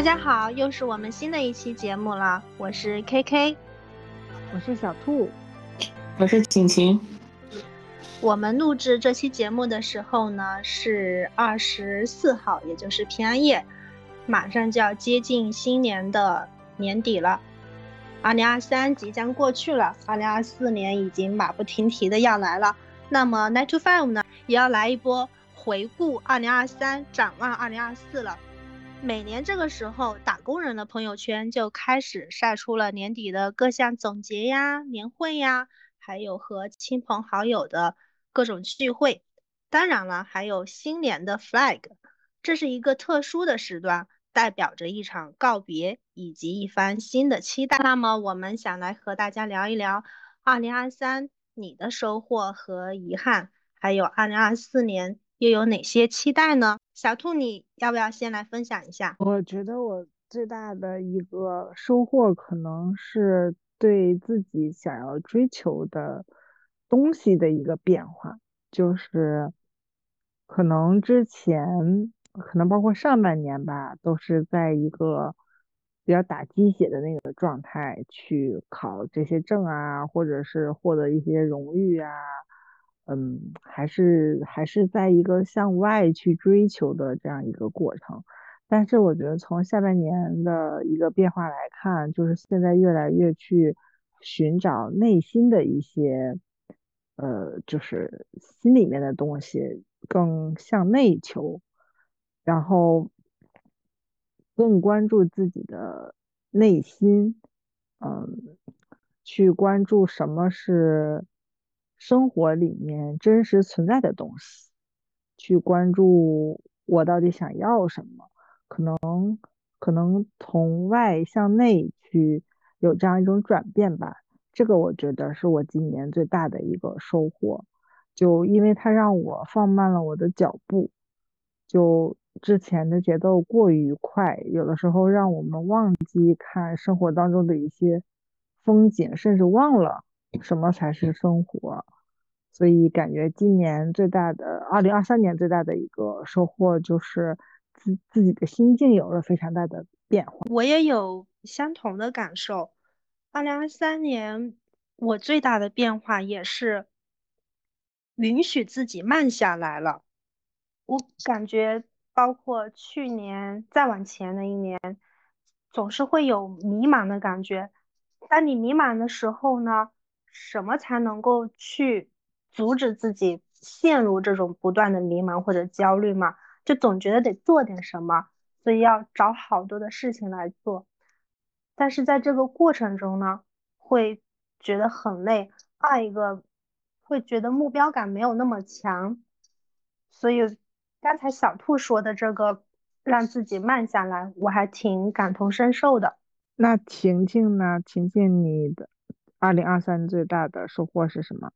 大家好，又是我们新的一期节目了。我是 KK，我是小兔，我是晴晴。我们录制这期节目的时候呢，是二十四号，也就是平安夜，马上就要接近新年的年底了。二零二三即将过去了，二零二四年已经马不停蹄的要来了。那么 Nine to Five 呢，也要来一波回顾二零二三，展望二零二四了。每年这个时候，打工人的朋友圈就开始晒出了年底的各项总结呀、年会呀，还有和亲朋好友的各种聚会。当然了，还有新年的 flag，这是一个特殊的时段，代表着一场告别以及一番新的期待。那么，我们想来和大家聊一聊2023你的收获和遗憾，还有2024年又有哪些期待呢？小兔，你要不要先来分享一下？我觉得我最大的一个收获，可能是对自己想要追求的东西的一个变化。就是可能之前，可能包括上半年吧，都是在一个比较打鸡血的那个状态去考这些证啊，或者是获得一些荣誉啊。嗯，还是还是在一个向外去追求的这样一个过程，但是我觉得从下半年的一个变化来看，就是现在越来越去寻找内心的一些，呃，就是心里面的东西，更向内求，然后更关注自己的内心，嗯，去关注什么是。生活里面真实存在的东西，去关注我到底想要什么，可能可能从外向内去有这样一种转变吧。这个我觉得是我今年最大的一个收获，就因为它让我放慢了我的脚步，就之前的节奏过于快，有的时候让我们忘记看生活当中的一些风景，甚至忘了。什么才是生活？所以感觉今年最大的，二零二三年最大的一个收获就是自自己的心境有了非常大的变化。我也有相同的感受。二零二三年我最大的变化也是允许自己慢下来了。我感觉包括去年再往前的一年，总是会有迷茫的感觉。当你迷茫的时候呢？什么才能够去阻止自己陷入这种不断的迷茫或者焦虑嘛？就总觉得得做点什么，所以要找好多的事情来做。但是在这个过程中呢，会觉得很累。二一个会觉得目标感没有那么强。所以刚才小兔说的这个让自己慢下来，我还挺感同身受的。那婷婷呢？婷婷，你的？二零二三最大的收获是什么？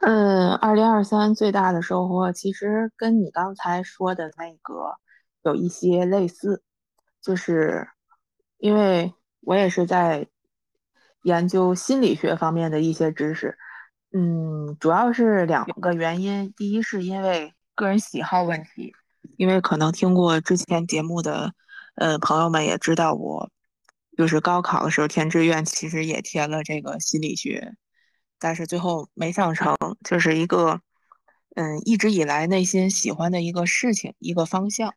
嗯，二零二三最大的收获其实跟你刚才说的那个有一些类似，就是因为我也是在研究心理学方面的一些知识，嗯，主要是两个原因。第一是因为个人喜好问题，因为可能听过之前节目的呃朋友们也知道我。就是高考的时候填志愿，其实也填了这个心理学，但是最后没上成，就是一个嗯一直以来内心喜欢的一个事情一个方向。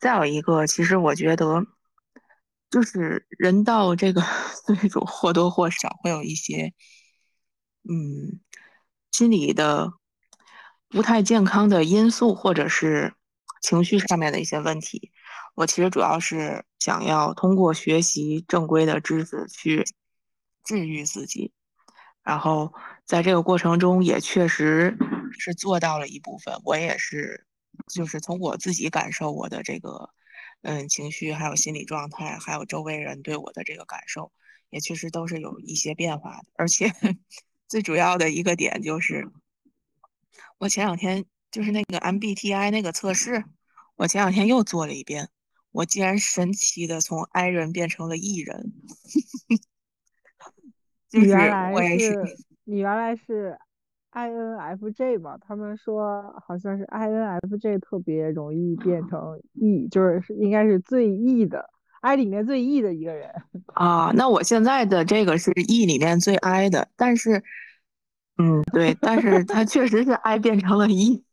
再有一个，其实我觉得，就是人到这个 岁数，或多或少会有一些嗯心理的不太健康的因素，或者是情绪上面的一些问题。我其实主要是想要通过学习正规的知识去治愈自己，然后在这个过程中也确实是做到了一部分。我也是，就是从我自己感受我的这个嗯情绪，还有心理状态，还有周围人对我的这个感受，也确实都是有一些变化的。而且 最主要的一个点就是，我前两天就是那个 MBTI 那个测试，我前两天又做了一遍。我竟然神奇的从 I 人变成了 E 人，你原来是你原来是 INFJ 嘛，他们说好像是 INFJ 特别容易变成 E，就是应该是最 E 的 I 里面最 E 的一个人 啊。那我现在的这个是 E 里面最 I 的，但是，嗯，对，但是它确实是 I 变成了 E，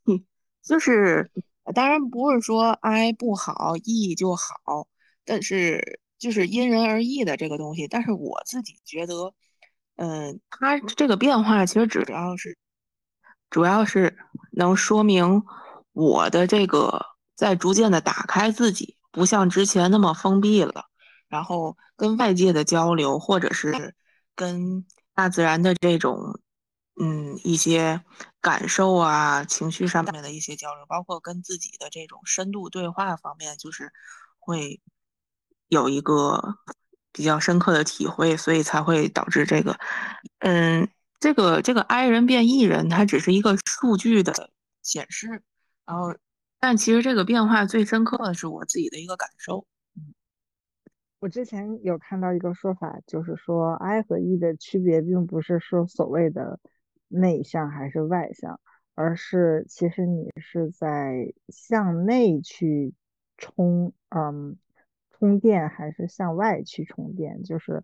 就是当然不是说 I 不好，E 就好，但是就是因人而异的这个东西。但是我自己觉得。嗯，它这个变化其实主要是，主要是能说明我的这个在逐渐的打开自己，不像之前那么封闭了。然后跟外界的交流，或者是跟大自然的这种，嗯，一些感受啊、情绪上面的一些交流，包括跟自己的这种深度对话方面，就是会有一个。比较深刻的体会，所以才会导致这个，嗯，这个这个 I 人变 E 人，它只是一个数据的显示，然后，但其实这个变化最深刻的是我自己的一个感受。我之前有看到一个说法，就是说 I 和 E 的区别，并不是说所谓的内向还是外向，而是其实你是在向内去冲，嗯。充电还是向外去充电，就是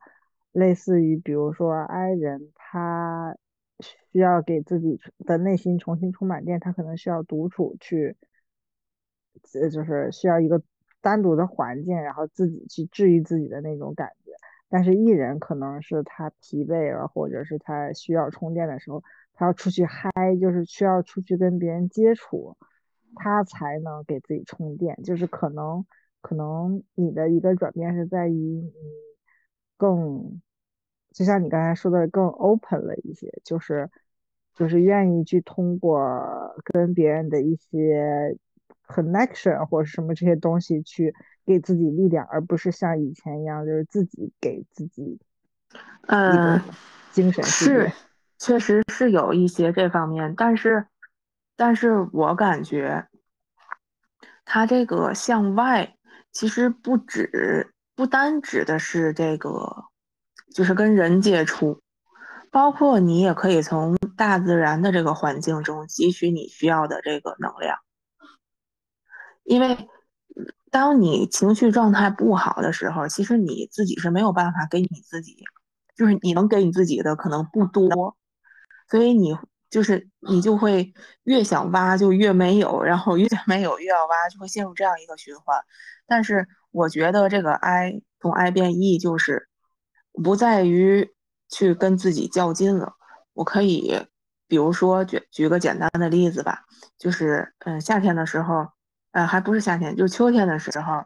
类似于，比如说 I 人，他需要给自己的内心重新充满电，他可能需要独处去，呃，就是需要一个单独的环境，然后自己去治愈自己的那种感觉。但是 E 人可能是他疲惫了，或者是他需要充电的时候，他要出去嗨，就是需要出去跟别人接触，他才能给自己充电，就是可能。可能你的一个转变是在于你更，就像你刚才说的，更 open 了一些，就是就是愿意去通过跟别人的一些 connection 或者什么这些东西去给自己力量，而不是像以前一样就是自己给自己，嗯，精神是，确实是有一些这方面，但是但是我感觉他这个向外。其实不止，不单指的是这个，就是跟人接触，包括你也可以从大自然的这个环境中汲取你需要的这个能量。因为当你情绪状态不好的时候，其实你自己是没有办法给你自己，就是你能给你自己的可能不多，所以你。就是你就会越想挖就越没有，然后越没有越要挖，就会陷入这样一个循环。但是我觉得这个 I 从 I 变 E 就是不在于去跟自己较劲了。我可以比如说举举个简单的例子吧，就是嗯夏天的时候，呃还不是夏天，就是秋天的时候，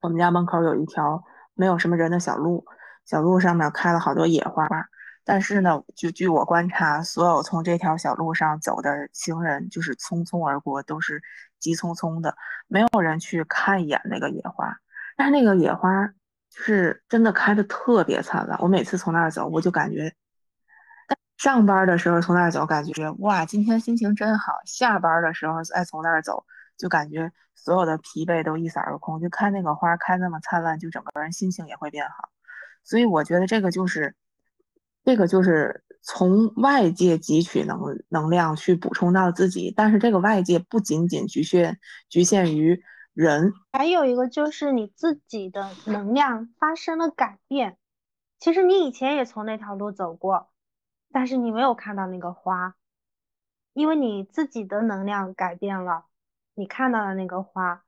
我们家门口有一条没有什么人的小路，小路上面开了好多野花。但是呢，就据我观察，所有从这条小路上走的行人，就是匆匆而过，都是急匆匆的，没有人去看一眼那个野花。但是那个野花是真的开的特别灿烂，我每次从那儿走，我就感觉上班的时候从那儿走，感觉哇，今天心情真好；下班的时候再从那儿走，就感觉所有的疲惫都一扫而空。就看那个花开那么灿烂，就整个人心情也会变好。所以我觉得这个就是。这个就是从外界汲取能能量去补充到自己，但是这个外界不仅仅局限局限于人，还有一个就是你自己的能量发生了改变。其实你以前也从那条路走过，但是你没有看到那个花，因为你自己的能量改变了，你看到了那个花，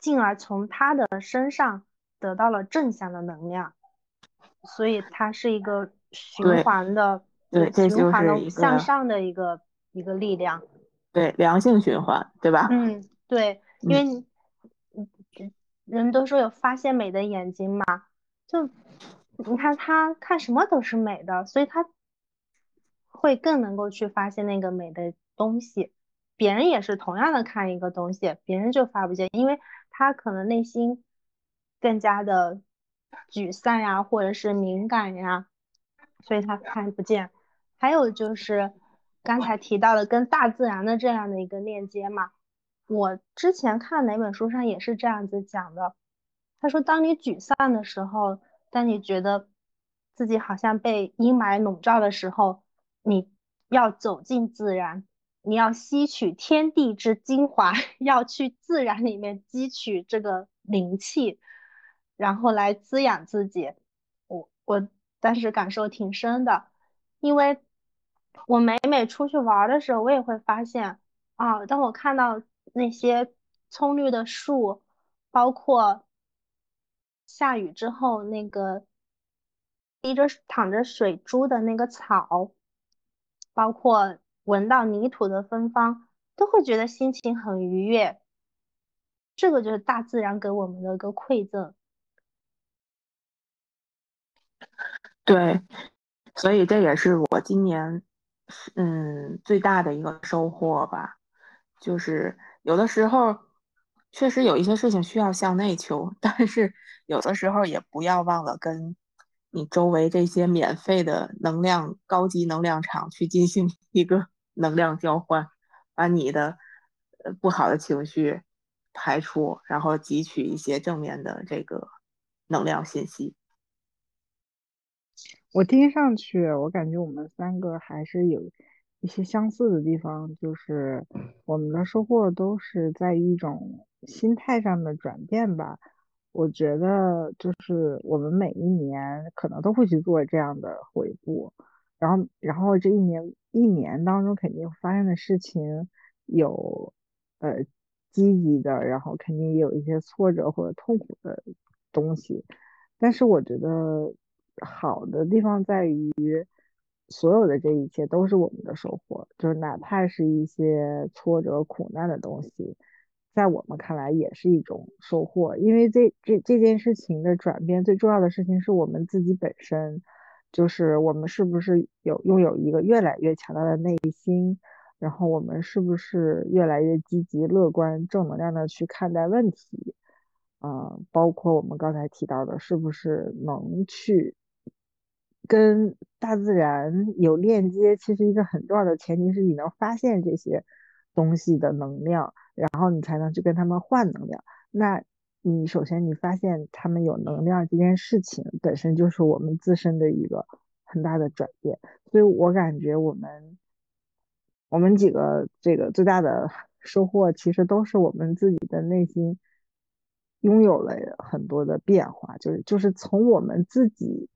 进而从他的身上得到了正向的能量，所以它是一个。循环的，对，循环的向上的一个一个力量，对，良性循环，对吧？嗯，对，因为你，人都说有发现美的眼睛嘛，就你看他看什么都是美的，所以他会更能够去发现那个美的东西。别人也是同样的看一个东西，别人就发不见，因为他可能内心更加的沮丧呀，或者是敏感呀。所以他看不见，还有就是刚才提到的跟大自然的这样的一个链接嘛。我之前看哪本书上也是这样子讲的。他说，当你沮丧的时候，当你觉得自己好像被阴霾笼罩的时候，你要走进自然，你要吸取天地之精华，要去自然里面汲取这个灵气，然后来滋养自己。我我但是感受挺深的，因为我每每出去玩的时候，我也会发现啊，当我看到那些葱绿的树，包括下雨之后那个滴着淌着水珠的那个草。包括闻到泥土的芬芳，都会觉得心情很愉悦。这个就是大自然给我们的一个馈赠。对，所以这也是我今年嗯最大的一个收获吧。就是有的时候确实有一些事情需要向内求，但是有的时候也不要忘了跟。你周围这些免费的能量高级能量场去进行 一个能量交换，把你的呃不好的情绪排出，然后汲取一些正面的这个能量信息。我听上去，我感觉我们三个还是有一些相似的地方，就是我们的收获都是在一种心态上的转变吧。我觉得就是我们每一年可能都会去做这样的回顾，然后然后这一年一年当中肯定发生的事情有呃积极的，然后肯定也有一些挫折或者痛苦的东西，但是我觉得好的地方在于所有的这一切都是我们的收获，就是哪怕是一些挫折苦难的东西。在我们看来也是一种收获，因为这这这件事情的转变，最重要的事情是我们自己本身，就是我们是不是有拥有一个越来越强大的内心，然后我们是不是越来越积极、乐观、正能量的去看待问题，啊，包括我们刚才提到的，是不是能去跟大自然有链接？其实一个很重要的前提是你能发现这些东西的能量。然后你才能去跟他们换能量。那你首先你发现他们有能量这件事情本身就是我们自身的一个很大的转变。所以我感觉我们我们几个这个最大的收获，其实都是我们自己的内心拥有了很多的变化。就是就是从我们自己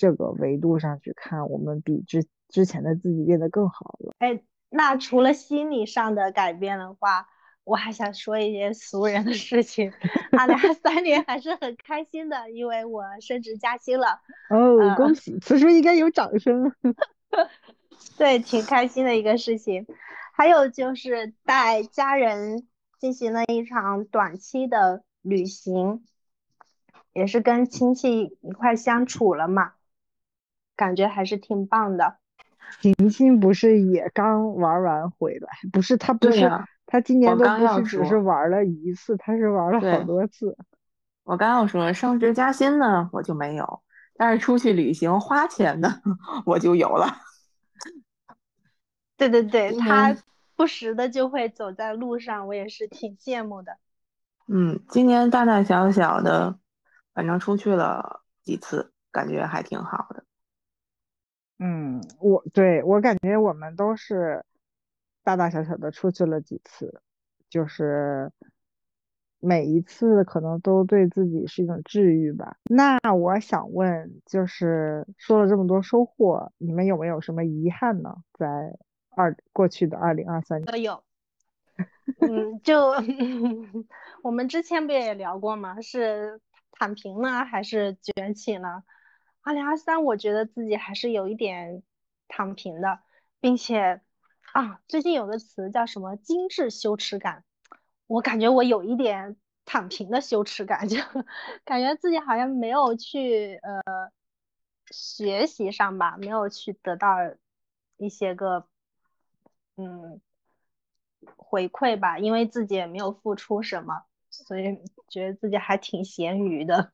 这个维度上去看，我们比之之前的自己变得更好了。哎，那除了心理上的改变的话，我还想说一些俗人的事情，二零二三年还是很开心的，因为我升职加薪了。哦，恭喜！此时应该有掌声。对，挺开心的一个事情。还有就是带家人进行了一场短期的旅行，也是跟亲戚一块相处了嘛，感觉还是挺棒的。晴晴不是也刚玩完回来？不是，他不是。他今年都不是只是玩了一次，他是玩了好多次。我刚要说升职加薪呢，我就没有，但是出去旅行花钱呢，我就有了。对对对，他不时的就会走在路上，我也是挺羡慕的。嗯，今年大大小小的，反正出去了几次，感觉还挺好的。嗯，我对我感觉我们都是。大大小小的出去了几次，就是每一次可能都对自己是一种治愈吧。那我想问，就是说了这么多收获，你们有没有什么遗憾呢？在二过去的二零二三年都有。嗯，就 我们之前不也聊过吗？是躺平呢，还是卷起呢？二零二三，我觉得自己还是有一点躺平的，并且。啊，最近有个词叫什么“精致羞耻感”，我感觉我有一点躺平的羞耻感，就 感觉自己好像没有去呃学习上吧，没有去得到一些个嗯回馈吧，因为自己也没有付出什么，所以觉得自己还挺咸鱼的。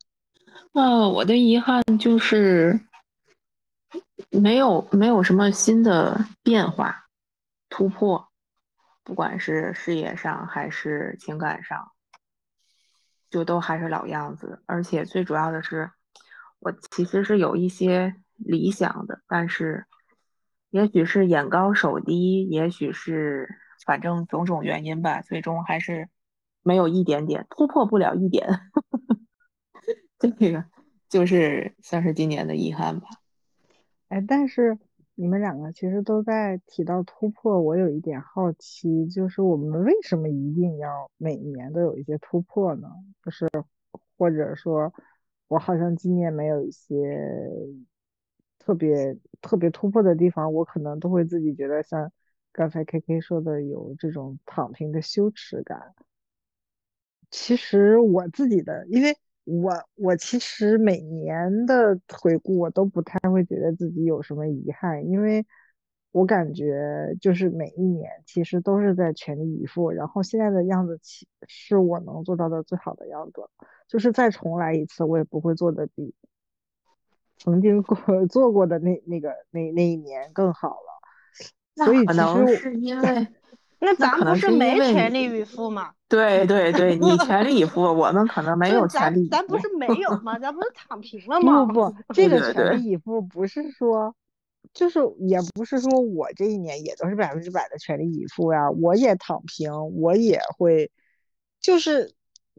呃，我的遗憾就是没有没有什么新的变化。突破，不管是事业上还是情感上，就都还是老样子。而且最主要的是，我其实是有一些理想的，但是也许是眼高手低，也许是反正种种原因吧，最终还是没有一点点突破不了一点，这个就是算是今年的遗憾吧。哎，但是你们两个其实都在提到突破，我有一点好奇，就是我们为什么一定要每年都有一些突破呢？就是或者说，我好像今年没有一些特别特别突破的地方，我可能都会自己觉得像刚才 K K 说的，有这种躺平的羞耻感。其实我自己的，因为我我其实每年的回顾，我都不太会觉得自己有什么遗憾，因为我感觉就是每一年其实都是在全力以赴，然后现在的样子其是我能做到的最好的样子，就是再重来一次，我也不会做的比曾经过 做过的那那个那那一年更好了。所以可其实是因为那咱不是没全力以赴吗？对对对，你全力以赴，我们可能没，有全咱力以赴。咱不是没有吗？咱不是躺平了 吗？不 不，这个全力以赴不是说，就是也不是说我这一年也都是百分之百的全力以赴呀，我也躺平，我也会，就是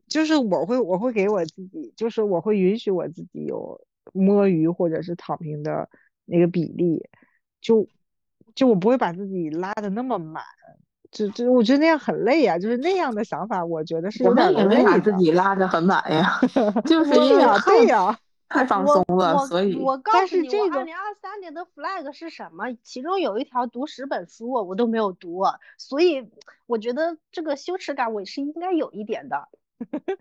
就是我会我会给我自己，就是我会允许我自己有摸鱼或者是躺平的那个比例，就就我不会把自己拉的那么满，就就我觉得那样很累呀，就是那样的想法，我觉得是我有点们也没把自。己拉得很满呀，就是对呀，因为太对呀。太放松了，我所以我告但诉你，我是这个二零二三年的 flag 是什么？其中有一条读十本书，我都没有读，所以我觉得这个羞耻感我是应该有一点的。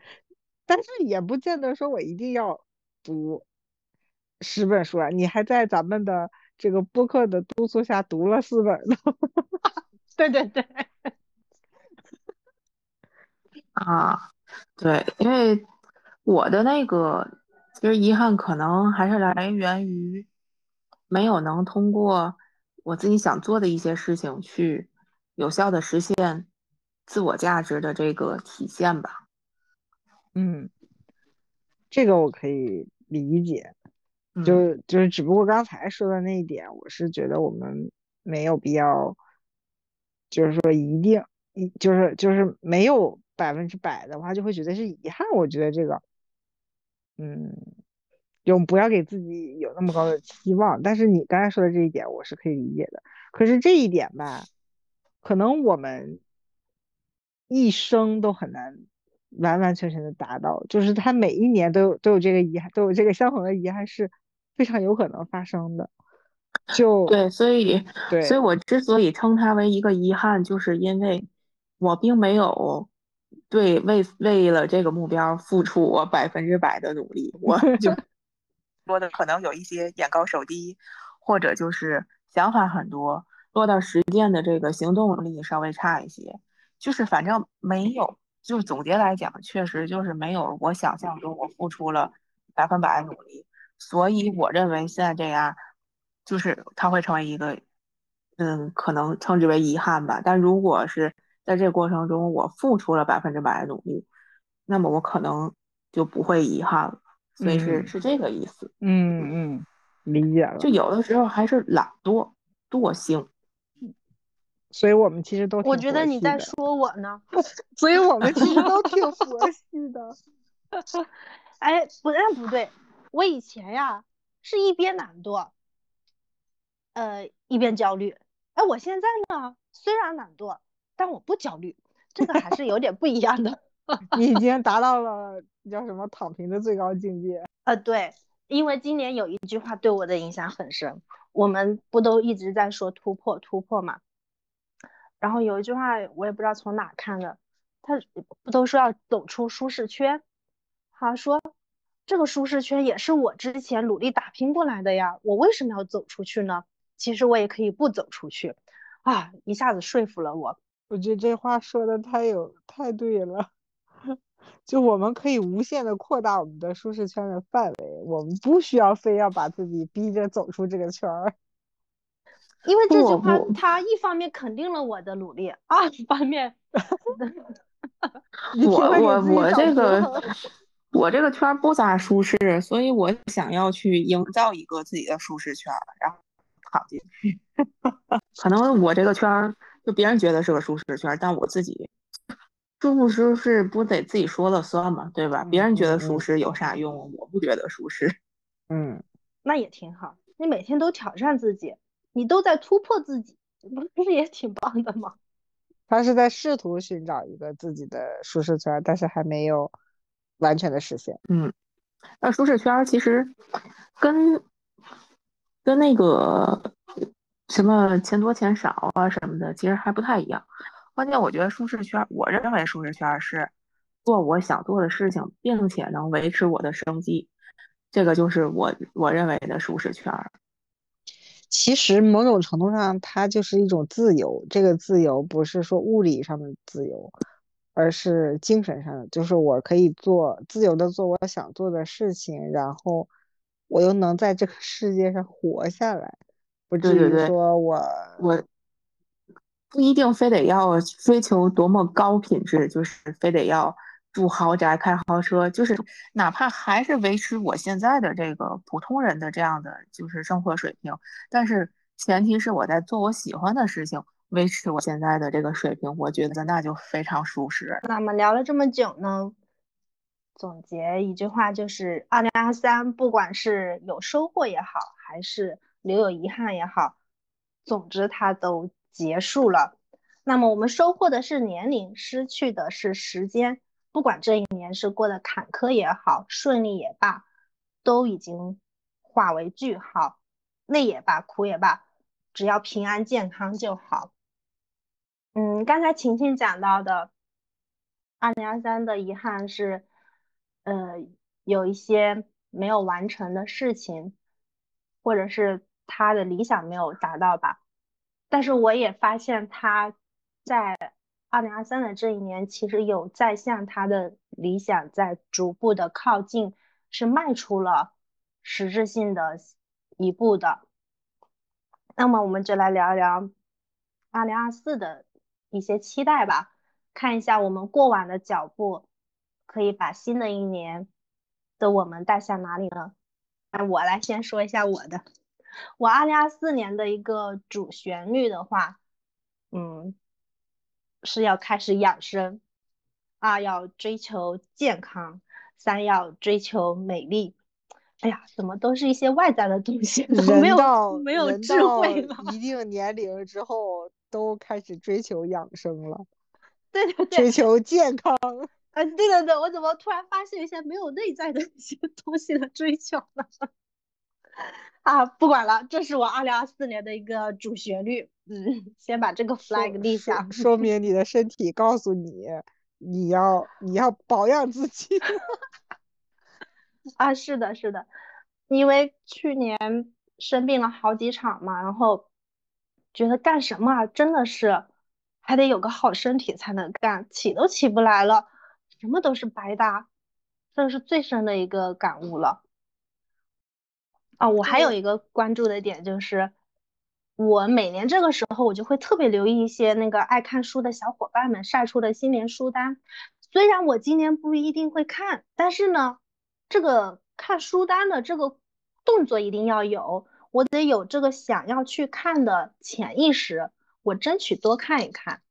但是也不见得说我一定要读十本书啊，你还在咱们的这个播客的督促下读了四本呢。对对对，啊，对，因为我的那个其实遗憾可能还是来源于没有能通过我自己想做的一些事情去有效的实现自我价值的这个体现吧。嗯，这个我可以理解，嗯，就就是只不过刚才说的那一点，我是觉得我们没有必要，就是说一定一就是就是没有百分之百的话，就会觉得是遗憾。我觉得这个，嗯，就不要给自己有那么高的期望。但是你刚才说的这一点，我是可以理解的。可是这一点吧，可能我们一生都很难完完全全的达到，就是他每一年都有都有这个遗憾，都有这个相同的遗憾是非常有可能发生的。就对，所以，对所以我之所以称它为一个遗憾，就是因为我并没有对为为了这个目标付出我百分之百的努力，我就 说的可能有一些眼高手低，或者就是想法很多，落到实践的这个行动力稍微差一些，就是反正没有，就是总结来讲，确实就是没有我想象中我付出了百分百的努力，所以我认为现在这样。就是它会成为一个，嗯，可能称之为遗憾吧。但如果是在这个过程中我付出了百分之百的努力，那么我可能就不会遗憾了。所以是、嗯是这个意思。嗯嗯，理解了就。有的时候还是懒惰、惰性。所以我们其实都我觉得你在说我呢。所以我们其实都挺佛系的。哎，不但不对，我以前呀是一边懒惰，呃，一边焦虑。哎，我现在呢，虽然懒惰，但我不焦虑，这个还是有点不一样的。你已经达到了叫什么躺平的最高境界。呃，对，因为今年有一句话对我的影响很深，我们不都一直在说突破突破嘛？然后有一句话我也不知道从哪看的，他不都说要走出舒适圈？他说这个舒适圈也是我之前努力打拼过来的呀，我为什么要走出去呢？其实我也可以不走出去，啊，一下子说服了我。我觉得这话说的太有太对了，就我们可以无限的扩大我们的舒适圈的范围，我们不需要非要把自己逼着走出这个圈儿。因为这句话它一方面肯定了我的努力，二方面 我我我这个我这个圈儿不咋舒适，所以我想要去营造一个自己的舒适圈儿，然 可能我这个圈儿，就别人觉得是个舒适圈，但我自己舒不舒适不得自己说了算嘛，对吧？别人觉得舒适有啥用？我不觉得舒适。嗯，那也挺好。你每天都挑战自己，你都在突破自己，不是也挺棒的吗？他是在试图寻找一个自己的舒适圈，但是还没有完全的实现。嗯，那舒适圈其实跟跟那个什么钱多钱少啊什么的，其实还不太一样。关键我觉得舒适圈，我认为舒适圈是做我想做的事情，并且能维持我的生计，这个就是我我认为的舒适圈。其实某种程度上，它就是一种自由。这个自由不是说物理上的自由，而是精神上的，就是我可以做自由的做我想做的事情，然后我又能在这个世界上活下来，不至于说我我不一定非得要追求多么高品质，就是非得要。住豪宅、开豪车，就是哪怕还是维持我现在的这个普通人的这样的就是生活水平，但是前提是我在做我喜欢的事情，维持我现在的这个水平，我觉得那就非常舒适。那么聊了这么久呢，总结一句话就是：二零二三，不管是有收获也好，还是留有遗憾也好，总之它都结束了。那么我们收获的是年龄，失去的是时间。不管这一年是过得坎坷也好，顺利也罢，都已经化为句号。累也罢，苦也罢，只要平安健康就好。嗯，刚才晴晴讲到的，二零二三的遗憾是，呃，有一些没有完成的事情，或者是他的理想没有达到吧。但是我也发现他在。二零二三的这一年，其实有在向他的理想在逐步的靠近，是迈出了实质性的一步的。那么，我们就来聊一聊二零二四的一些期待吧，看一下我们过往的脚步，可以把新的一年的我们带向哪里呢？那我来先说一下我的，我二零二四年的一个主旋律的话，嗯。是要开始养生，二要追求健康，三要追求美丽。哎呀，怎么都是一些外在的东西，没有没有智慧了。一定年龄之后都开始追求养生了，对对对，追 求健康。啊，对对对，我怎么突然发现一些没有内在的一些 东西的追求了？啊，不管了，这是我二零二四年的一个主旋律。嗯，先把这个 flag 立下，说明你的身体告诉你，你要你要保养自己。啊，是的，是的，因为去年生病了好几场嘛，然后觉得干什么真的是还得有个好身体才能干，起都起不来了，什么都是白搭，这是最深的一个感悟了。啊，我还有一个关注的点就是。我每年这个时候，我就会特别留意一些那个爱看书的小伙伴们晒出的新年书单。虽然我今年不一定会看，但是呢，这个看书单的这个动作一定要有，我得有这个想要去看的潜意识，我争取多看一看。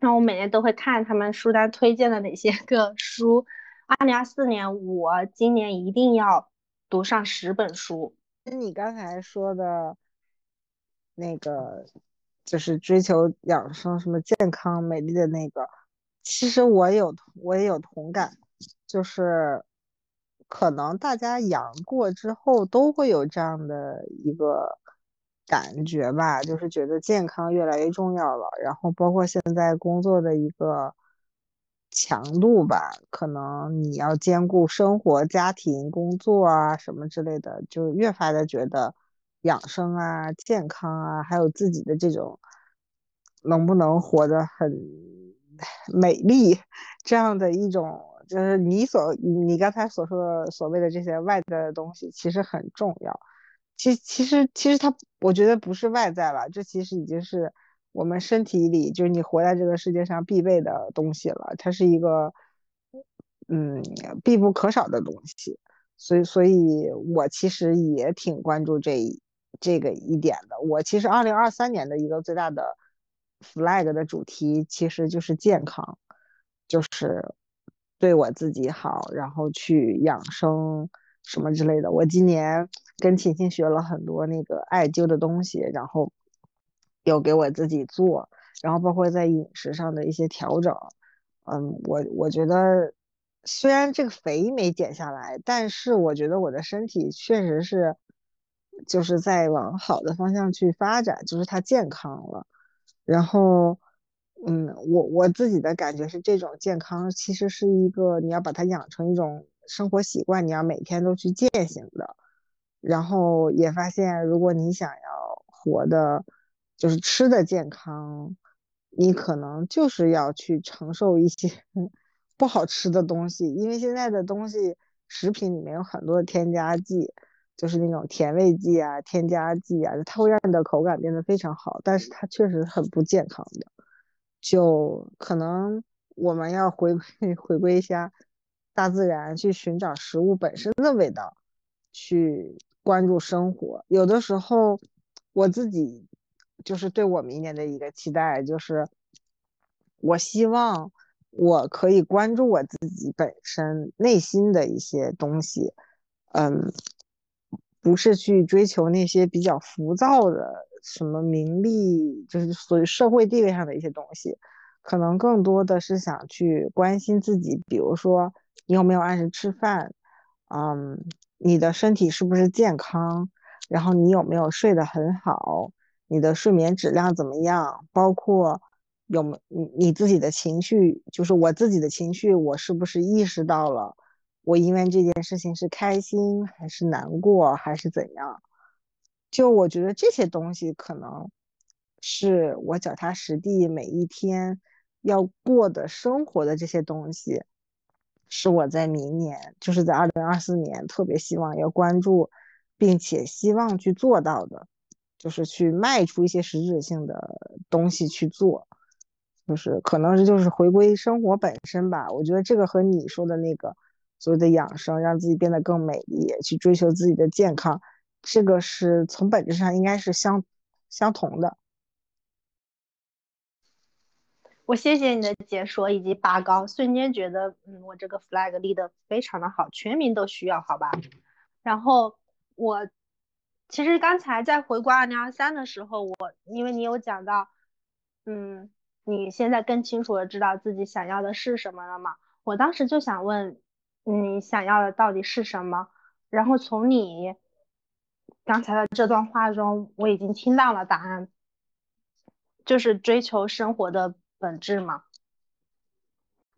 那我每年都会看他们书单推荐的哪些个书。二零二四年，我今年一定要读上十本书。跟你刚才说的。那个就是追求养生、什么健康、美丽的那个，其实我有我也有同感，就是可能大家阳过之后都会有这样的一个感觉吧，就是觉得健康越来越重要了。然后包括现在工作的一个强度吧，可能你要兼顾生活、家庭、工作啊什么之类的，就越发的觉得。养生啊，健康啊，还有自己的这种能不能活得很美丽，这样的一种，就是你所你刚才所说的所谓的这些外在的东西，其实很重要。其其实其实它，我觉得不是外在了，这其实已经是我们身体里，就是你活在这个世界上必备的东西了。它是一个嗯必不可少的东西。所以，所以我其实也挺关注这。这个一点的。我其实二零二三年的一个最大的 flag 的主题其实就是健康，就是对我自己好，然后去养生什么之类的。我今年跟琴琴学了很多那个艾灸的东西，然后有给我自己做，然后包括在饮食上的一些调整。嗯，我我觉得。虽然这个肥没减下来，但是我觉得我的身体确实是，就是在往好的方向去发展，就是它健康了。然后，嗯，我我自己的感觉是，这种健康其实是一个你要把它养成一种生活习惯，你要每天都去践行的。然后也发现，如果你想要活的，就是吃的健康，你可能就是要去承受一些。不好吃的东西，因为现在的东西食品里面有很多添加剂，就是那种甜味剂啊、添加剂啊，它会让你的口感变得非常好，但是它确实很不健康的。就可能我们要回归 回归一下大自然，去寻找食物本身的味道，去关注生活。有的时候我自己就是对我明年的一个期待，就是我希望。我可以关注我自己本身内心的一些东西，嗯，不是去追求那些比较浮躁的什么名利，就是属于社会地位上的一些东西，可能更多的是想去关心自己，比如说你有没有按时吃饭，嗯，你的身体是不是健康，然后你有没有睡得很好，你的睡眠质量怎么样，包括。有没你你自己的情绪，就是我自己的情绪，我是不是意识到了？我因为这件事情是开心还是难过还是怎样？就我觉得这些东西可能是我脚踏实地每一天要过的生活的这些东西，是我在明年，就是在二零二四年特别希望要关注，并且希望去做到的，就是去迈出一些实质性的东西去做。就是可能是就是回归生活本身吧，我觉得这个和你说的那个所谓的养生，让自己变得更美丽，去追求自己的健康，这个是从本质上应该是相相同的。我谢谢你的解说以及拔高，瞬间觉得嗯，我这个 flag 立的非常的好，全民都需要，好吧？然后我其实刚才在回顾二零二三的时候，我因为你有讲到，嗯。你现在更清楚的知道自己想要的是什么了吗？我当时就想问，你想要的到底是什么？然后从你刚才的这段话中，我已经听到了答案，就是追求生活的本质嘛，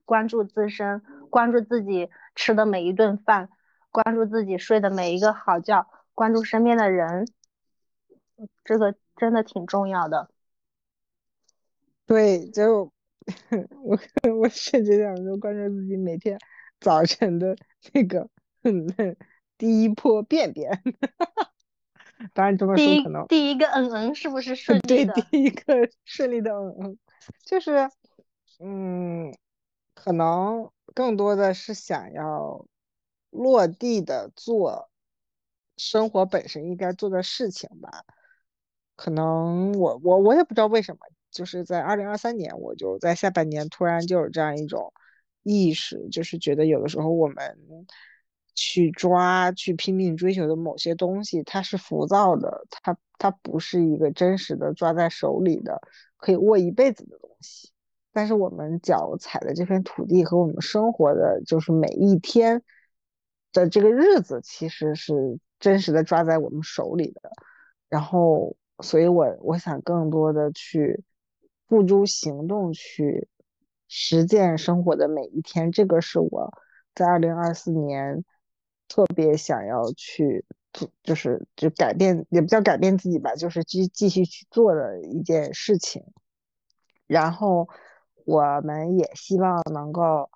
关注自身，关注自己吃的每一顿饭，关注自己睡的每一个好觉，关注身边的人，这个真的挺重要的。对，就 我我甚至想说关注自己每天早晨的那个第一波便便，当然这么说可能第一个嗯嗯是不是顺利的？对，第一个顺利的嗯嗯，就是嗯，可能更多的是想要落地的做生活本身应该做的事情吧。可能我我我也不知道为什么。就是在二零二三年，我就在下半年突然就有这样一种意识，就是觉得有的时候我们去抓、去拼命追求的某些东西，它是浮躁的，它它不是一个真实的抓在手里的可以握一辈子的东西。但是我们脚踩的这片土地和我们生活的就是每一天的这个日子，其实是真实的抓在我们手里的。然后，所以我我想更多的去。付诸行动去实践生活的每一天，这个是我在二零二四年特别想要去，就是就改变，也不叫改变自己吧，就是继继续去做的一件事情。然后我们也希望能够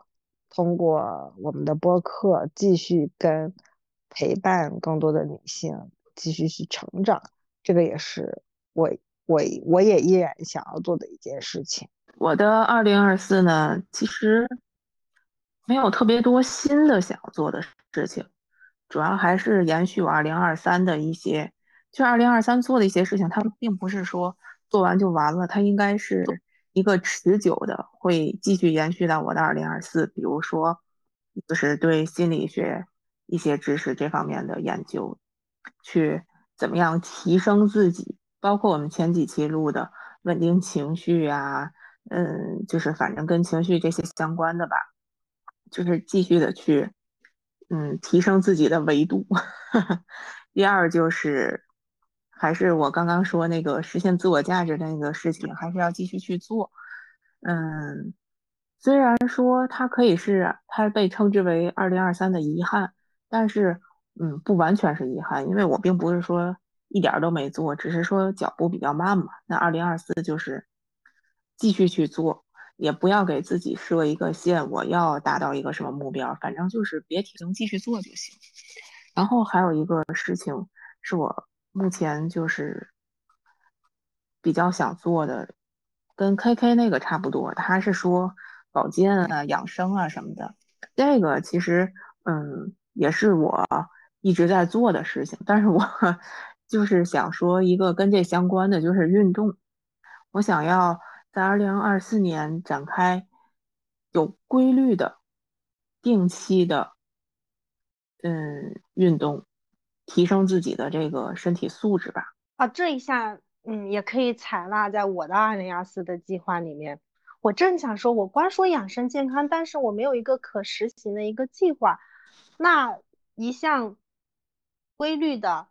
通过我们的播客，继续跟陪伴更多的女性继续去成长。这个也是我。我我也依然想要做的一件事情。我的二零二四呢，其实没有特别多新的想要做的事情，主要还是延续我二零二三的一些，就二零二三做的一些事情，它并不是说做完就完了，它应该是一个持久的，会继续延续到我的二零二四。比如说，就是对心理学一些知识这方面的研究，去怎么样提升自己，包括我们前几期录的稳定情绪啊，嗯，就是反正跟情绪这些相关的吧，就是继续的去，嗯，提升自己的维度。第二就是。还是我刚刚说那个实现自我价值的那个事情，还是要继续去做。嗯，虽然说它可以是它被称之为二零二三的遗憾，但是嗯，不完全是遗憾，因为我并不是说一点都没做，只是说脚步比较慢嘛。那二零二四就是继续去做，也不要给自己设一个线，我要达到一个什么目标，反正就是别停，继续做就行。然后还有一个事情是我。目前就是比较想做的，跟 K K 那个差不多。他是说保健啊、养生啊什么的，这个其实嗯也是我一直在做的事情。但是我 就是想说一个跟这相关的，就是运动。我想要在二零二四年展开有规律的、定期的嗯运动。提升自己的这个身体素质吧。啊，这一下，嗯，也可以采纳在我的二零二四的计划里面。我正想说，我光说养生健康，但是我没有一个可实行的一个计划。那一项规律的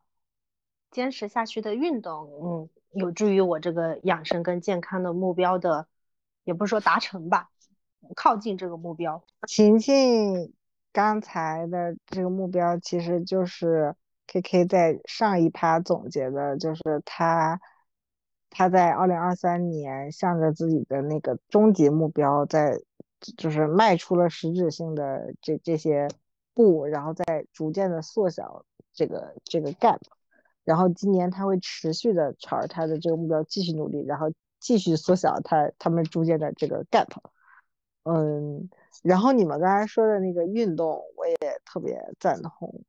坚持下去的运动，嗯，有助于我这个养生跟健康的目标的，也不是说达成吧，靠近这个目标。晴晴刚才的这个目标其实就是。K K 在上一趴总结的就是他，他在二零二三年向着自己的那个终极目标，在就是迈出了实质性的这这些步，然后再逐渐的缩小这个这个 gap，然后今年他会持续的朝着他的这个目标继续努力，然后继续缩小他他们中间的这个 gap，嗯，然后你们刚才说的那个运动，我也特别赞同。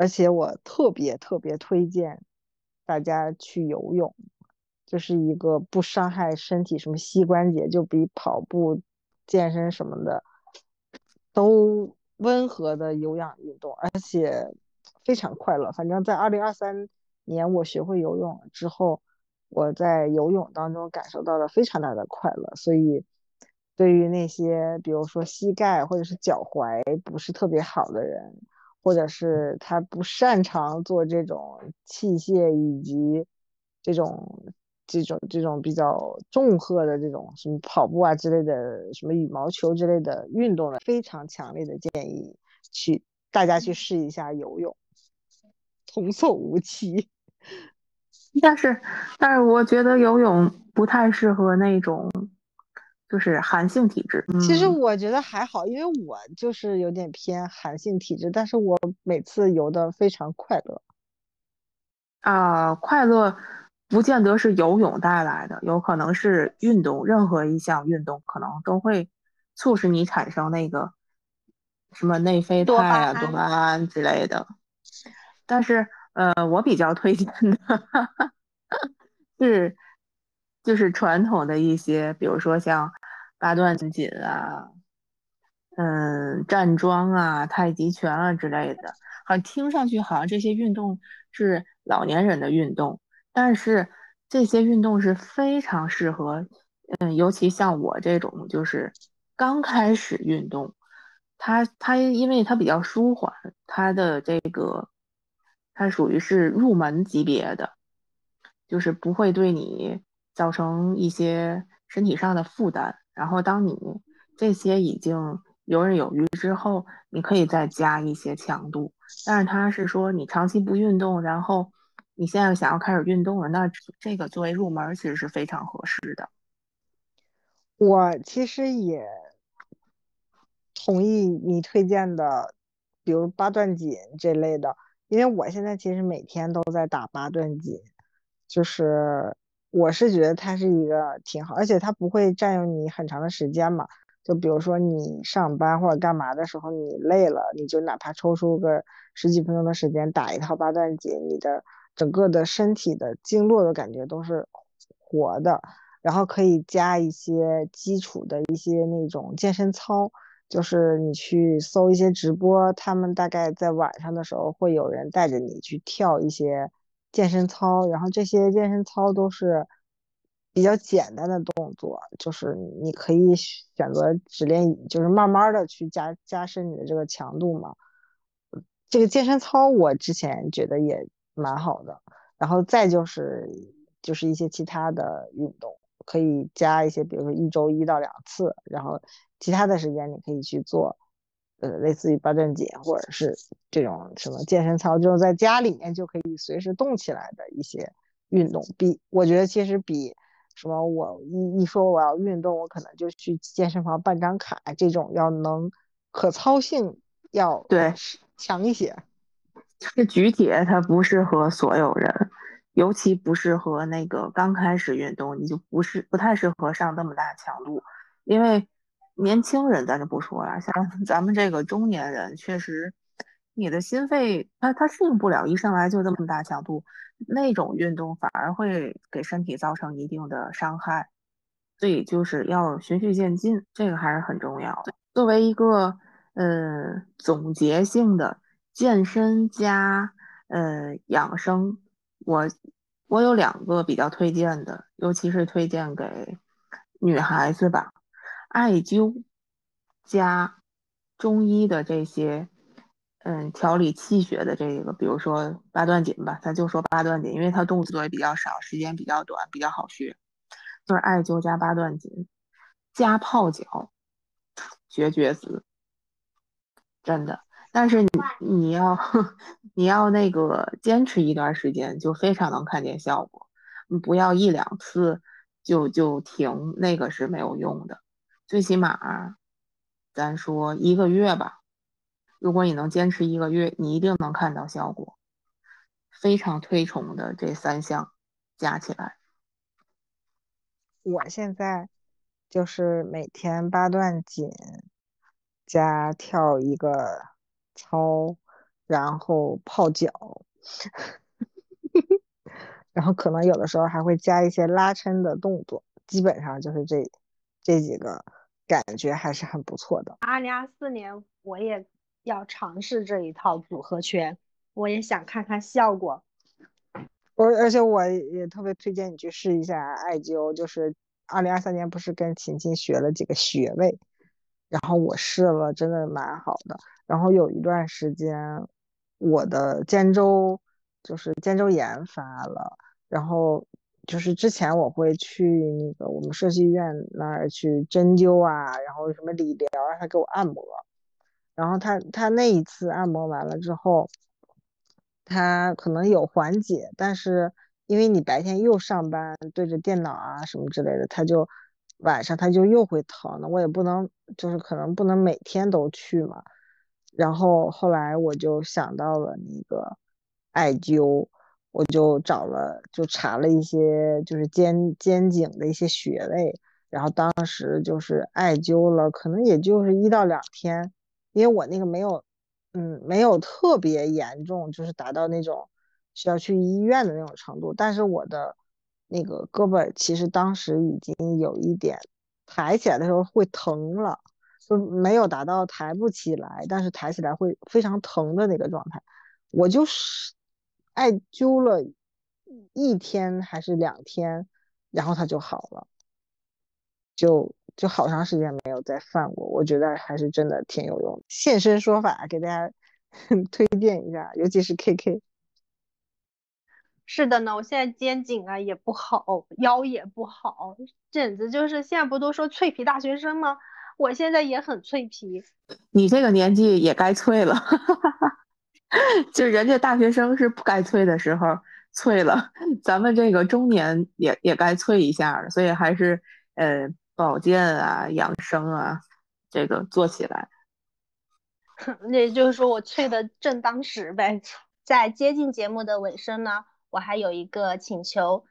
而且我特别特别推荐大家去游泳，就是一个不伤害身体，什么膝关节就比跑步、健身什么的都温和的有氧运动，而且非常快乐。反正，在二零二三年我学会游泳之后，我在游泳当中感受到了非常大的快乐。所以，对于那些比如说膝盖或者是脚踝不是特别好的人，或者是他不擅长做这种器械以及这种这种这种比较重荷的这种什么跑步啊之类的，什么羽毛球之类的运动的，非常强烈的建议去大家去试一下游泳，童叟无欺。但是但是我觉得游泳不太适合那种。就是寒性体质，其实我觉得还好，因为我就是有点偏寒性体质，但是我每次游的非常快乐。啊，快乐不见得是游泳带来的，有可能是运动，任何一项运动可能都会促使你产生那个什么内啡肽啊、多巴胺之类的。但是，呃，我比较推荐的是。就是传统的一些，比如说像八段锦啊，嗯，站桩啊、太极拳啊之类的，好像听上去好像这些运动是老年人的运动，但是这些运动是非常适合，嗯，尤其像我这种就是刚开始运动，它它因为它比较舒缓，它的这个它属于是入门级别的，就是不会对你。造成一些身体上的负担，然后当你这些已经游刃有余之后，你可以再加一些强度。但是他是说你长期不运动，然后你现在想要开始运动了，那这个作为入门其实是非常合适的。我其实也同意你推荐的，比如八段锦这类的，因为我现在其实每天都在打八段锦，就是。我是觉得它是一个挺好，而且它不会占用你很长的时间嘛。就比如说你上班或者干嘛的时候，你累了，你就哪怕抽出个十几分钟的时间打一套八段锦，你的整个的身体的经络的感觉都是活的，然后可以加一些基础的一些那种健身操，就是你去搜一些直播，他们大概在晚上的时候会有人带着你去跳一些健身操，然后这些健身操都是比较简单的动作，就是你可以选择只练，就是慢慢的去加加深你的这个强度嘛。这个健身操我之前觉得也蛮好的，然后再就是就是一些其他的运动，可以加一些，比如说一周一到两次，然后其他的时间你可以去做，呃，类似于八段锦或者是这种什么健身操，就是在家里面就可以随时动起来的一些运动，比我觉得其实比什么我一一说我要运动，我可能就去健身房办张卡这种要能可操性要对。强一些，这举铁它不适合所有人，尤其不适合那个刚开始运动，你就不是不太适合上那么大强度，因为年轻人咱就不说了，像 咱们这个中年人，确实你的心肺它它适应不了，一上来就这么大强度，那种运动反而会给身体造成一定的伤害，所以就是要循序渐进，这个还是很重要的。作为一个。呃，总结性的健身加呃养生，我我有两个比较推荐的，尤其是推荐给女孩子吧。艾灸加中医的这些，嗯，调理气血的这个，比如说八段锦吧，咱就说八段锦，因为它动作也比较少，时间比较短，比较好学。就是艾灸加八段锦加泡脚，绝绝子。真的，但是你你要 你要那个坚持一段时间，就非常能看见效果。你不要一两次就就停，那个是没有用的。最起码，咱说一个月吧。如果你能坚持一个月，你一定能看到效果。非常推崇的这三项加起来，我现在就是每天八段锦。加跳一个操，然后泡脚，然后可能有的时候还会加一些拉伸的动作，基本上就是这这几个，感觉还是很不错的。二零二四年我也要尝试这一套组合拳，我也想看看效果。我而且我也特别推荐你去试一下艾灸，就是二零二三年不是跟琴琴学了几个穴位。然后我试了，真的蛮好的。然后有一段时间，我的肩周就是肩周炎发了，然后就是之前我会去那个我们社区医院那儿去针灸啊，然后什么理疗，让他给我按摩。然后他他那一次按摩完了之后，他可能有缓解，但是因为你白天又上班对着电脑啊什么之类的，他就。晚上他就又会疼那，我也不能，就是可能不能每天都去嘛。然后后来我就想到了那个艾灸，我就找了，就查了一些就是肩肩颈的一些穴位，然后当时就是艾灸了，可能也就是一到两天，因为我那个没有，嗯，没有特别严重，就是达到那种需要去医院的那种程度，但是我的。那个胳膊其实当时已经有一点抬起来的时候会疼了，就没有达到抬不起来，但是抬起来会非常疼的那个状态。我就是艾灸了一天还是两天，然后他就好了，就就好长时间没有再犯过。我觉得还是真的挺有用的，现身说法给大家 推荐一下，尤其是 KK。是的呢，我现在肩颈啊也不好，腰也不好，简直就是现在不都说脆皮大学生吗？我现在也很脆皮。你这个年纪也该脆了，就人家大学生是不该催的时候催了，咱们这个中年也也该催一下了，所以还是呃保健啊、养生啊，这个做起来。也就是说我催的正当时呗，在接近节目的尾声呢。我还有一个请求，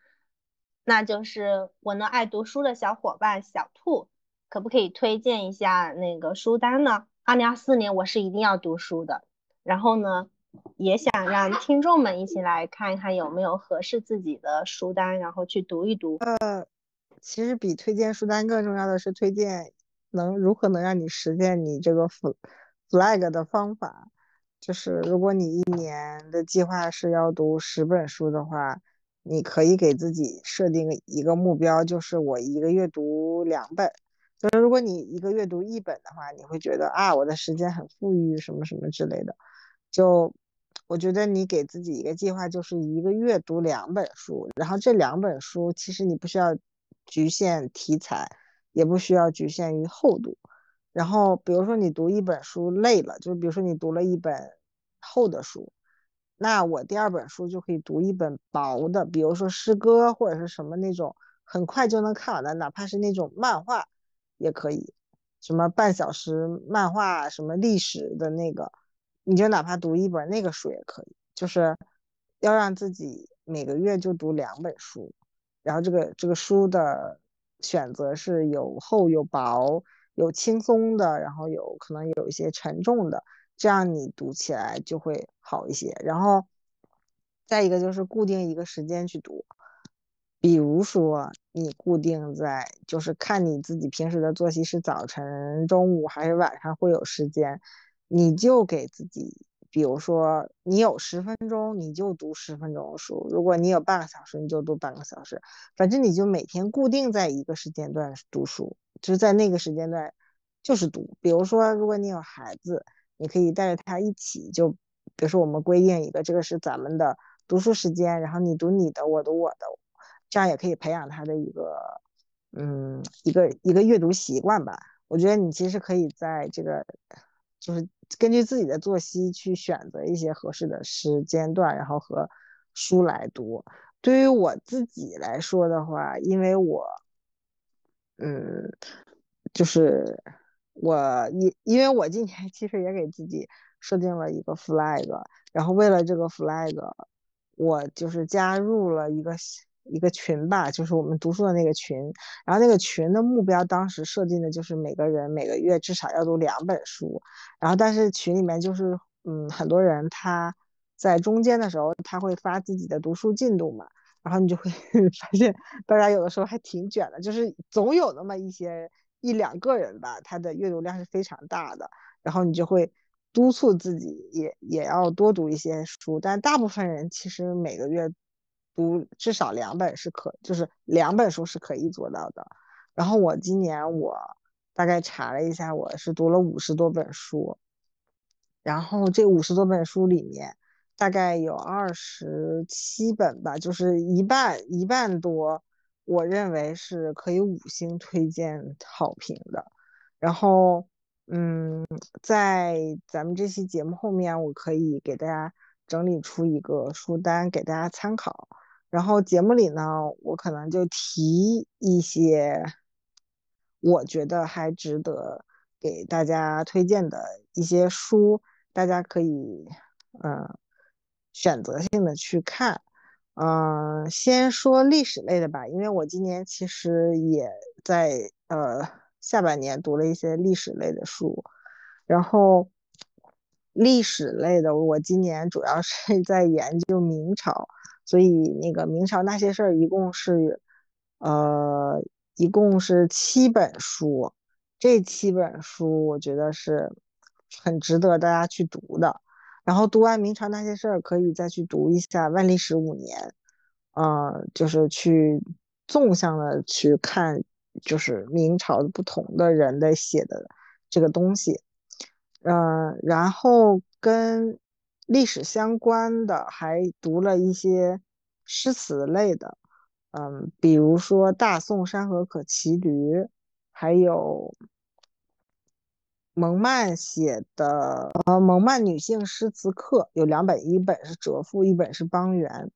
那就是我呢爱读书的小伙伴小兔，可不可以推荐一下那个书单呢？二零二四年我是一定要读书的。然后呢，也想让听众们一起来看一看有没有合适自己的书单，然后去读一读。呃，其实比推荐书单更重要的是推荐能如何能让你实现你这个 flag 的方法。就是如果你一年的计划是要读十本书的话，你可以给自己设定一个目标，就是我一个月读两本。就是如果你一个月读一本的话，你会觉得啊，我的时间很富裕，什么什么之类的。就我觉得你给自己一个计划，就是一个月读两本书，然后这两本书其实你不需要局限题材，也不需要局限于厚度。然后比如说你读一本书累了，就比如说你读了一本厚的书，那我第二本书就可以读一本薄的，比如说诗歌或者是什么那种很快就能看完的，哪怕是那种漫画也可以，什么半小时漫画，什么历史的那个。你就哪怕读一本那个书也可以，就是要让自己每个月就读两本书，然后这个这个书的选择是有厚有薄，有轻松的，然后有可能有一些沉重的，这样你读起来就会好一些。然后再一个就是固定一个时间去读，比如说你固定在就是看你自己平时的作息是早晨、中午还是晚上会有时间。你就给自己，比如说你有十分钟，你就读十分钟的书；如果你有半个小时，你就读半个小时。反正你就每天固定在一个时间段读书，就是在那个时间段就是读。比如说，如果你有孩子，你可以带着他一起，就比如说我们规定一个，这个是咱们的读书时间，然后你读你的，我读我的，这样也可以培养他的一个，嗯，一个一个阅读习惯吧。我觉得你其实可以在这个。就是根据自己的作息去选择一些合适的时间段，然后和书来读。对于我自己来说的话，因为我，嗯，就是我因因为我今年其实也给自己设定了一个 flag，然后为了这个 flag，我就是加入了一个。一个群吧，就是我们读书的那个群，然后那个群的目标当时设定的就是每个人每个月至少要读两本书，然后但是群里面就是嗯很多人他在中间的时候他会发自己的读书进度嘛，然后你就会 发现大家有的时候还挺卷的，就是总有那么一些一两个人吧，他的阅读量是非常大的，然后你就会督促自己也也要多读一些书，但大部分人其实每个月。读至少两本是可，就是两本书是可以做到的。然后我今年我大概查了一下，我是读了五十多本书。然后这五十多本书里面，大概有二十七本吧，就是一半一半多，我认为是可以五星推荐好评的。然后，嗯，在咱们这期节目后面，我可以给大家整理出一个书单给大家参考。然后节目里呢，我可能就提一些我觉得还值得给大家推荐的一些书，大家可以嗯选择性的去看。嗯，先说历史类的吧，因为我今年其实也在呃下半年读了一些历史类的书，然后历史类的我今年主要是 在研究明朝。所以那个明朝那些事儿一共是，呃，一共是七本书，这七本书我觉得是很值得大家去读的。然后读完明朝那些事儿，可以再去读一下万历十五年，呃，就是去纵向的去看，就是明朝不同的人的写的这个东西，嗯，然后跟。历史相关的还读了一些诗词类的，嗯，比如说《大宋山河可骑驴》，还有蒙曼写的《呃蒙曼女性诗词课》，有两本，一本是折赋，一本是邦元，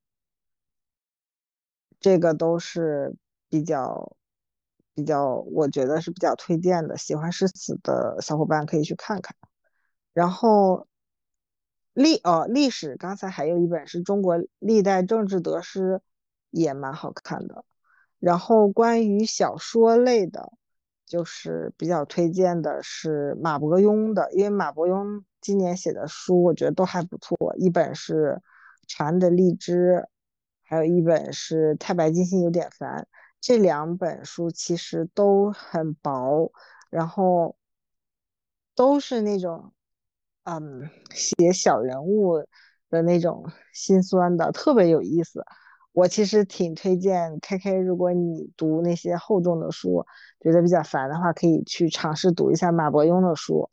这个都是比较比较，我觉得是比较推荐的，喜欢诗词的小伙伴可以去看看，然后。历哦，历史刚才还有一本是中国历代政治得失，也蛮好看的。然后关于小说类的，就是比较推荐的是马伯庸的，因为马伯庸今年写的书我觉得都还不错，一本是《长安的荔枝》，还有一本是《太白金星有点烦》。这两本书其实都很薄，然后都是那种，嗯，写小人物的那种心酸的，特别有意思。我其实挺推荐 K K，如果你读那些厚重的书觉得比较烦的话，可以去尝试读一下马伯庸的书，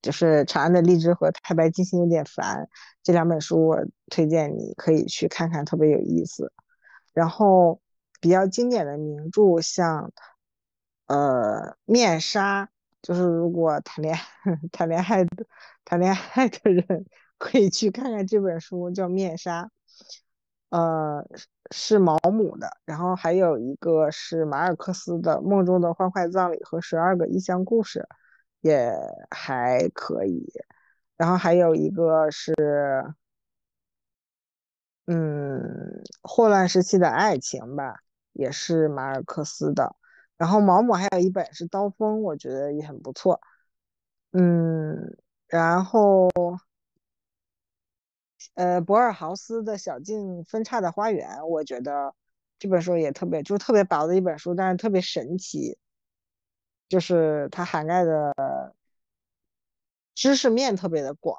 就是《长安的荔枝》和《太白金星有点烦》这两本书，我推荐你可以去看看，特别有意思。然后。比较经典的名著，像呃《面纱》，就是如果谈恋爱、谈恋爱的、谈恋爱的人 可以去看看这本书，叫《面纱》，呃是毛姆的。然后还有一个是马尔克斯的《梦中的欢快葬礼》和《十二个异乡故事》，也还可以。然后还有一个是。嗯，霍乱时期的爱情吧。也是马尔克斯的，然后毛姆还有一本是《刀锋》，我觉得也很不错。嗯，然后呃，博尔豪斯的《小径分叉的花园》，我觉得这本书也特别，就是特别薄的一本书，但是特别神奇，就是它涵盖的知识面特别的广，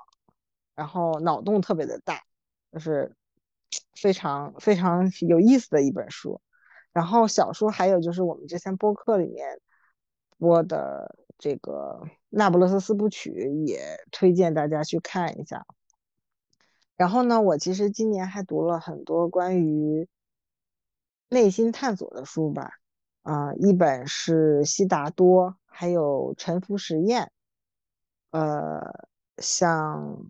然后脑洞特别的大，就是非常非常有意思的一本书。然后小说还有就是我们之前播客里面播的这个《那不勒斯四部曲》，也推荐大家去看一下。然后呢，我其实今年还读了很多关于内心探索的书吧，啊，一本是悉达多，还有《沉浮实验》，呃，像，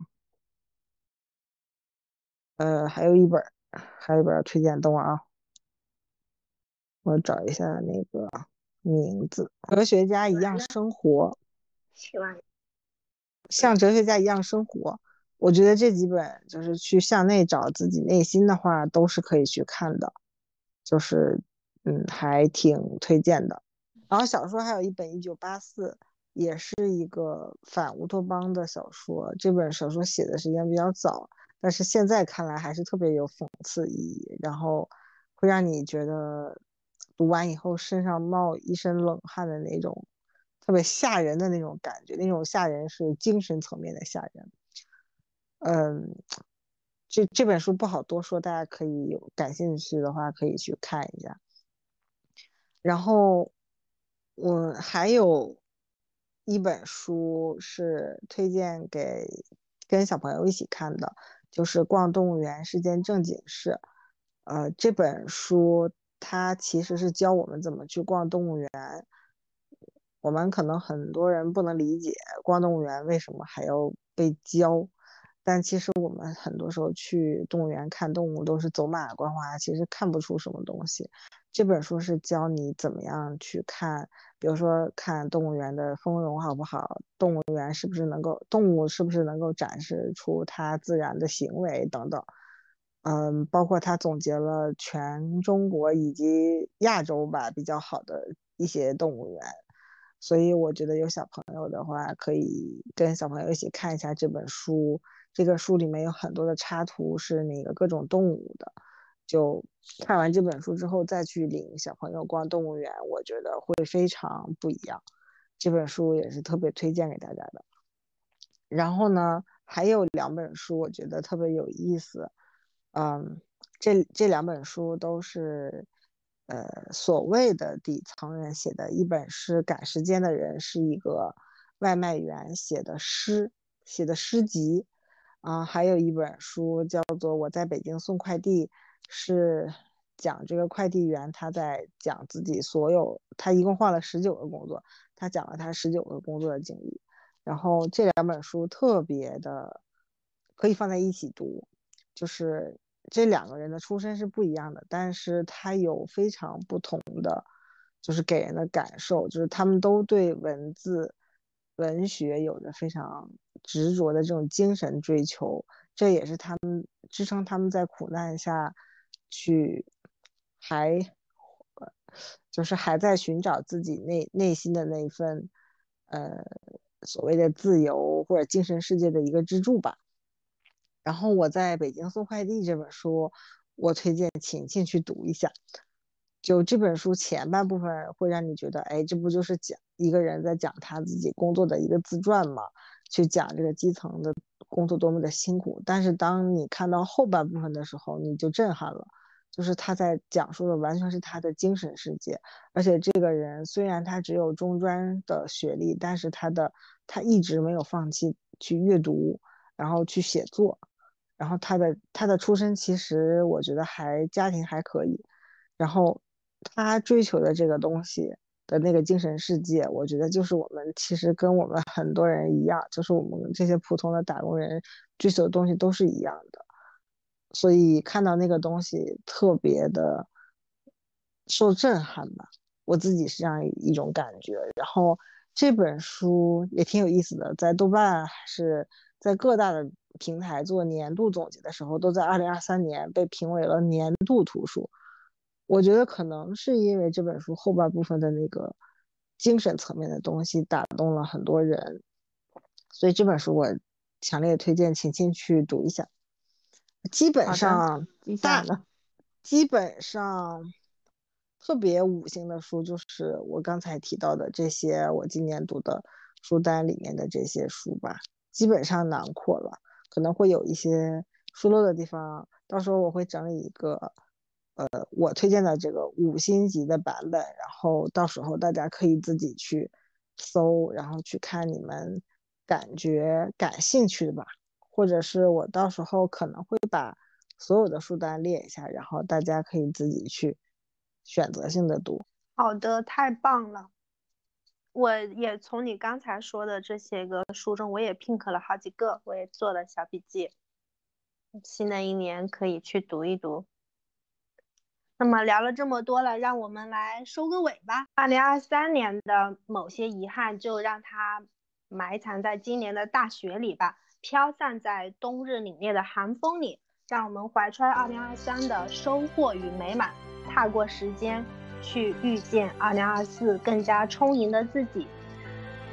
呃，还有一本，还有一本推荐，等会啊。我找一下那个名字，哲学家一样生活，像哲学家一样生活。我觉得这几本就是去向内找自己内心的话，都是可以去看的，就是嗯，还挺推荐的。然后小说还有一本《一九八四》，也是一个反乌托邦的小说。这本小说写的时间比较早，但是现在看来还是特别有讽刺意义，然后会让你觉得。读完以后身上冒一身冷汗的那种，特别吓人的那种感觉，那种吓人是精神层面的吓人。嗯，这这本书不好多说，大家可以有感兴趣的话可以去看一下。然后我还有一本书是推荐给跟小朋友一起看的，就是《逛动物园是件正经事》。呃，这本书。它其实是教我们怎么去逛动物园。我们可能很多人不能理解逛动物园为什么还要被教，但其实我们很多时候去动物园看动物都是走马观花，其实看不出什么东西。这本书是教你怎么样去看，比如说看动物园的丰容好不好，动物园是不是能够动物是不是能够展示出它自然的行为等等。嗯，包括他总结了全中国以及亚洲吧比较好的一些动物园，所以我觉得有小朋友的话，可以跟小朋友一起看一下这本书。这个书里面有很多的插图，是那个各种动物的。就看完这本书之后，再去领小朋友逛动物园，我觉得会非常不一样。这本书也是特别推荐给大家的。然后呢，还有两本书，我觉得特别有意思。嗯，这这两本书都是，呃，所谓的底层人写的。一本是《赶时间的人》，是一个外卖员写的诗，写的诗集。啊，还有一本书叫做《我在北京送快递》，是讲这个快递员他在讲自己所有，他一共换了十九个工作，他讲了他十九个工作的经历。然后这两本书特别的可以放在一起读，就是。这两个人的出身是不一样的，但是他有非常不同的，就是给人的感受，就是他们都对文字、文学有着非常执着的这种精神追求，这也是他们支撑他们在苦难下去还就是还在寻找自己内内心的那一份，呃，所谓的自由或者精神世界的一个支柱吧。然后我在北京送快递这本书，我推荐晴晴去读一下。就这本书前半部分会让你觉得，哎，这不就是讲一个人在讲他自己工作的一个自传吗？去讲这个基层的工作多么的辛苦。但是当你看到后半部分的时候，你就震撼了，就是他在讲述的完全是他的精神世界。而且这个人虽然他只有中专的学历，但是他的他一直没有放弃去阅读，然后去写作。然后他的他的出身其实我觉得还家庭还可以，然后。他追求的这个东西的那个精神世界，我觉得就是我们其实跟我们很多人一样，就是我们这些普通的打工人追求的东西都是一样的。所以看到那个东西特别的受震撼吧，我自己是这样一种感觉。然后这本书也挺有意思的，在豆瓣还是在各大的平台做年度总结的时候，都在二零二三年被评为了年度图书。我觉得可能是因为这本书后半部分的那个精神层面的东西打动了很多人，所以这本书我强烈推荐晴晴去读一下。基本上大，基本上特别五星的书就是我刚才提到的这些，我今年读的书单里面的这些书吧，基本上囊括了，可能会有一些疏漏的地方，到时候我会整理一个。呃，我推荐的这个五星级的版本，然后到时候大家可以自己去搜，然后去看你们感觉感兴趣的吧，或者是我到时候可能会把所有的书单列一下，然后大家可以自己去选择性的读。好的，太棒了！我也从你刚才说的这些个书中，我也 pink 了好几个，我也做了小笔记，新的一年可以去读一读。那么聊了这么多了，让我们来收个尾吧。二零二三年的某些遗憾，就让它埋藏在今年的大雪里吧，飘散在冬日凛冽的寒风里。让我们怀揣二零二三的收获与美满，踏过时间，去遇见二零二四更加充盈的自己。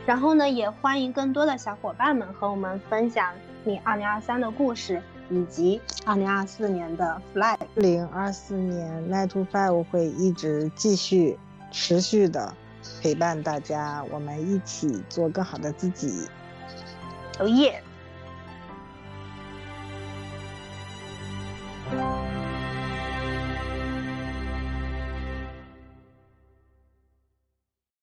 然后呢，也欢迎更多的小伙伴们和我们分享你二零二三的故事。以及二零二四年的 fly，零二四年 nine to five 会一直继续持续的陪伴大家，我们一起做更好的自己。哦耶！